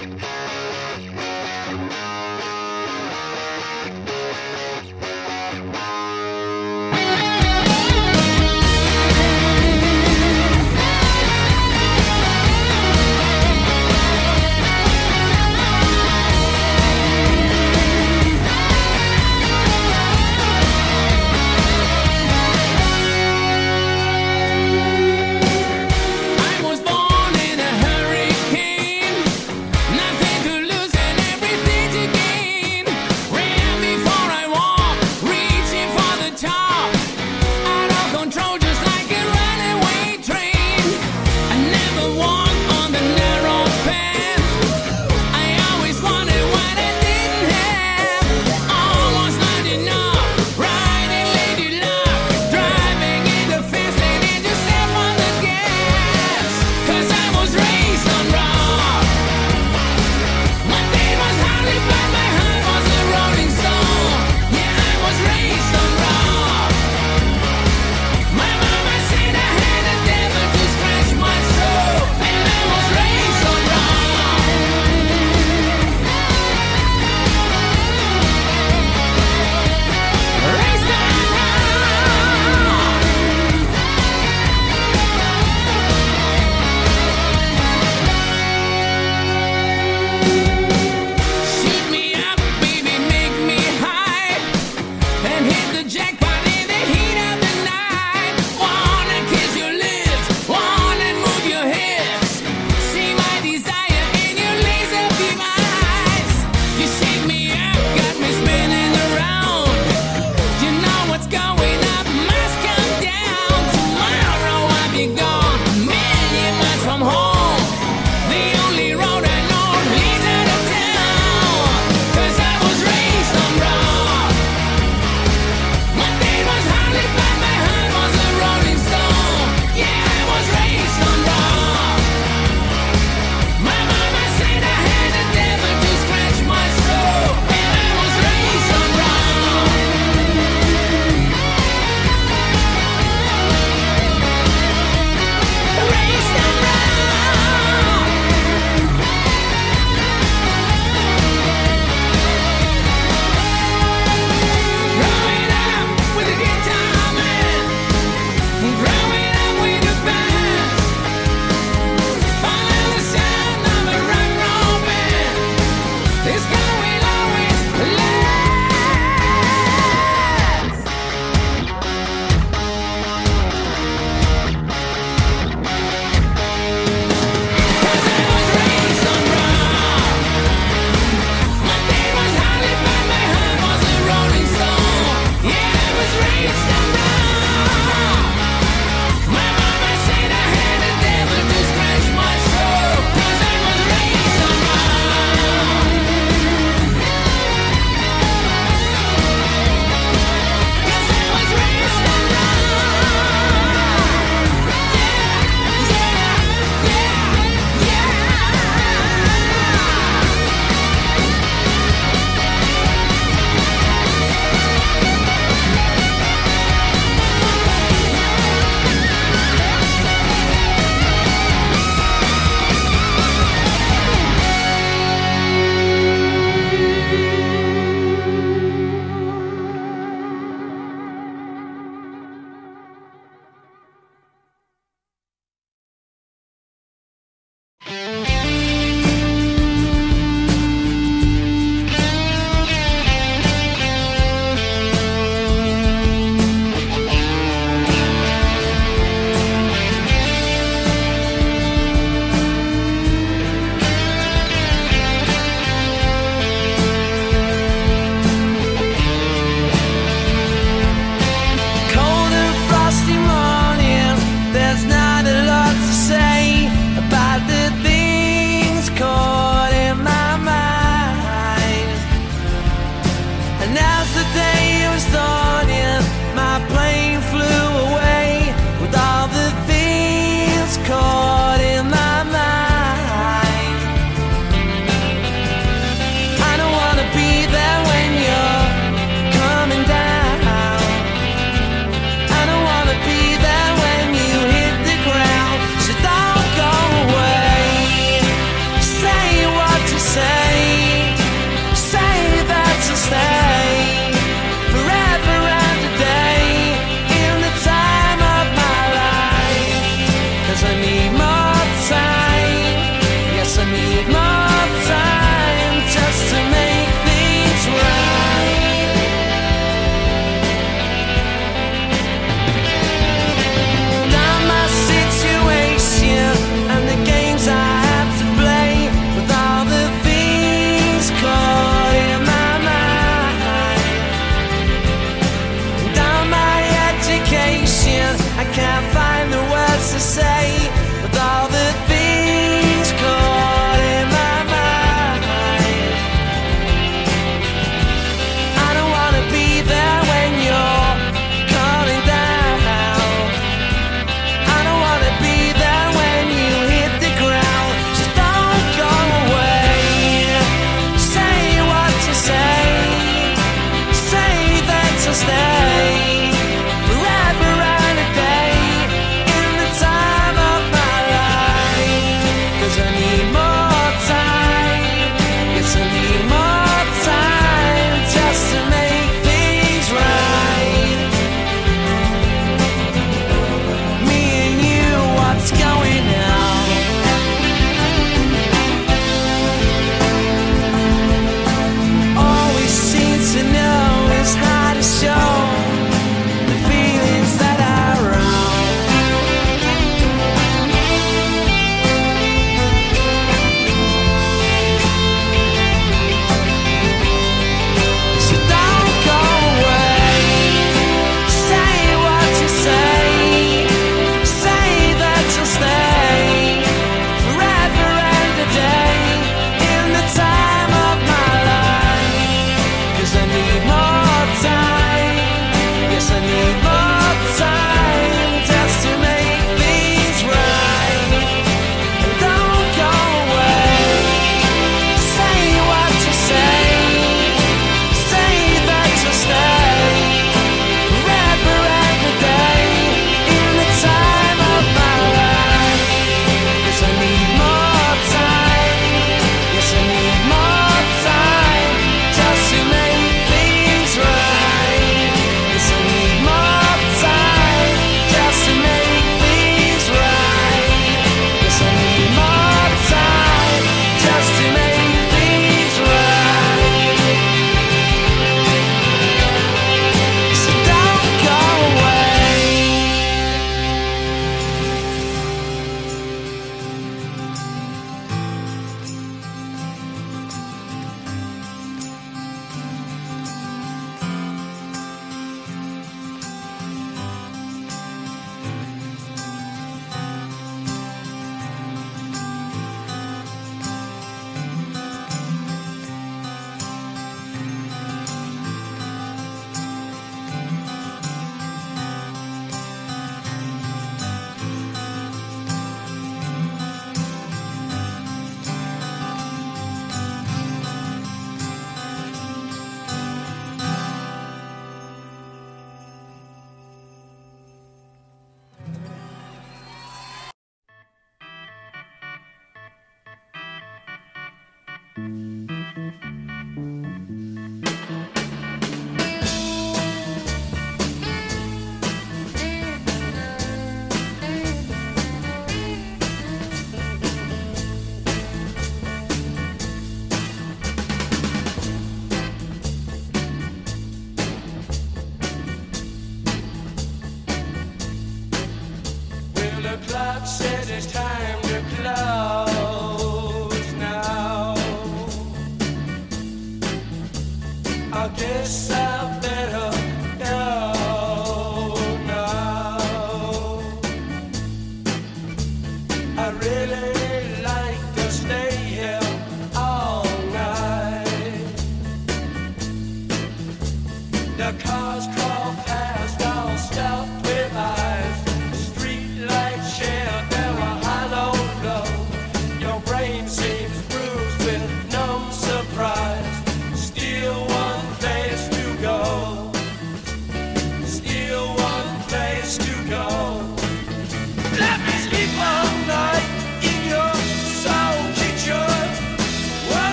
Thank you.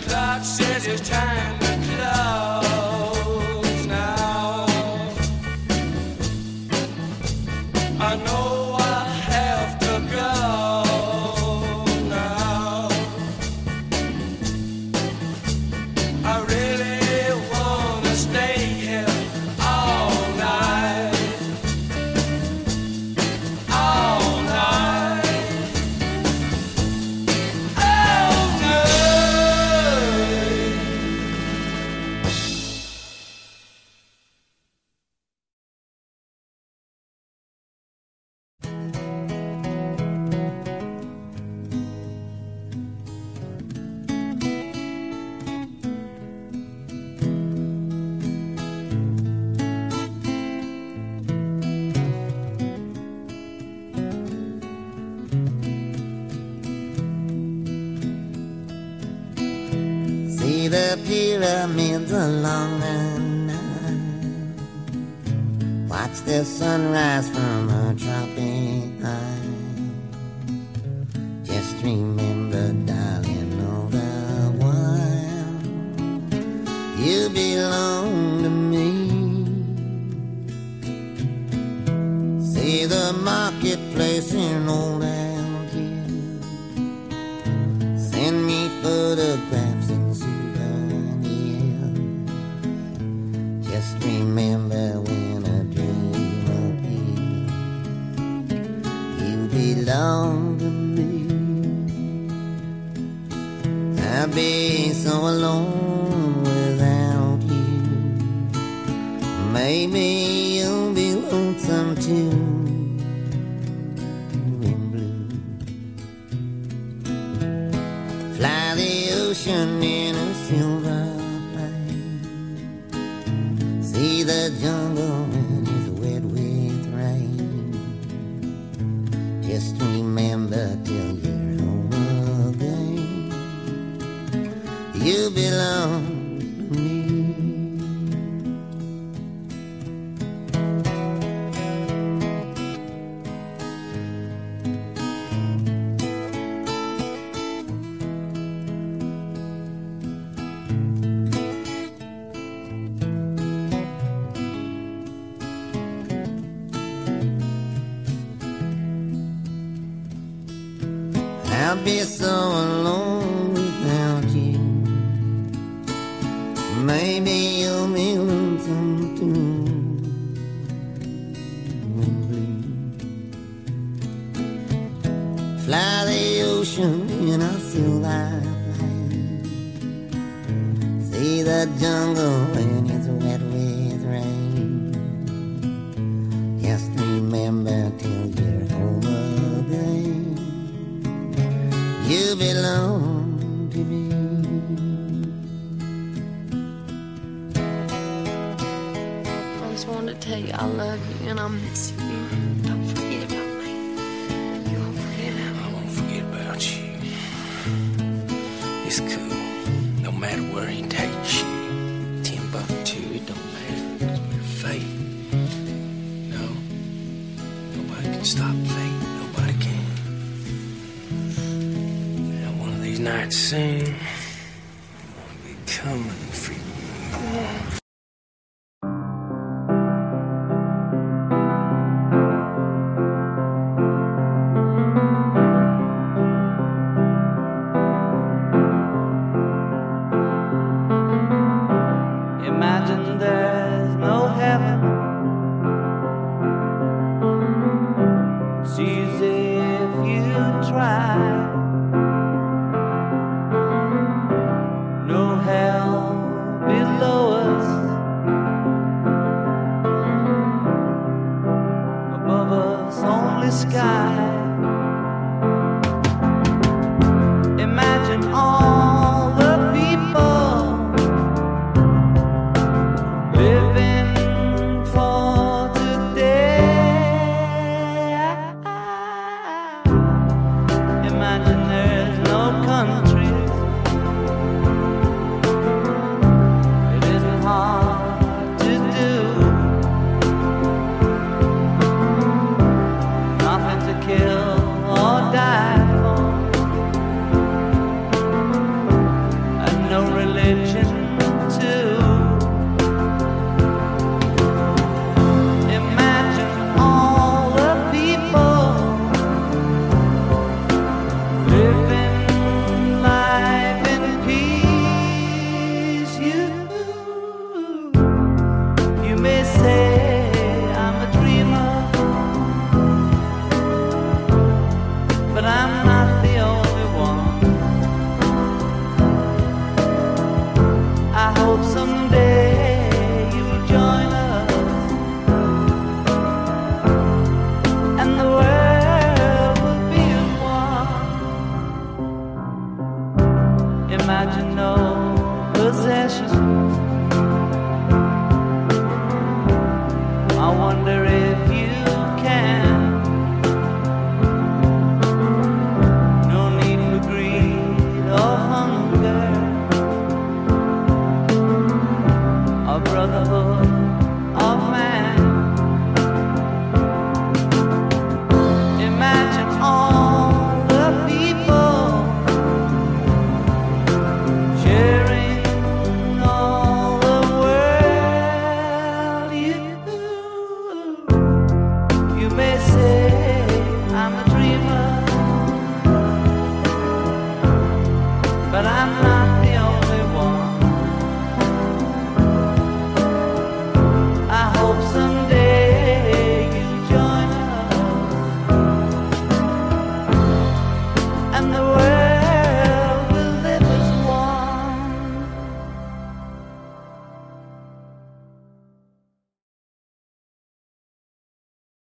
clock says it's time. means a long night. Watch the sunrise from a tropic high. Just remember, darling, all the while you belong to me. See the marketplace in old down to me. I've been so alone. you belong to me. and imagine, no.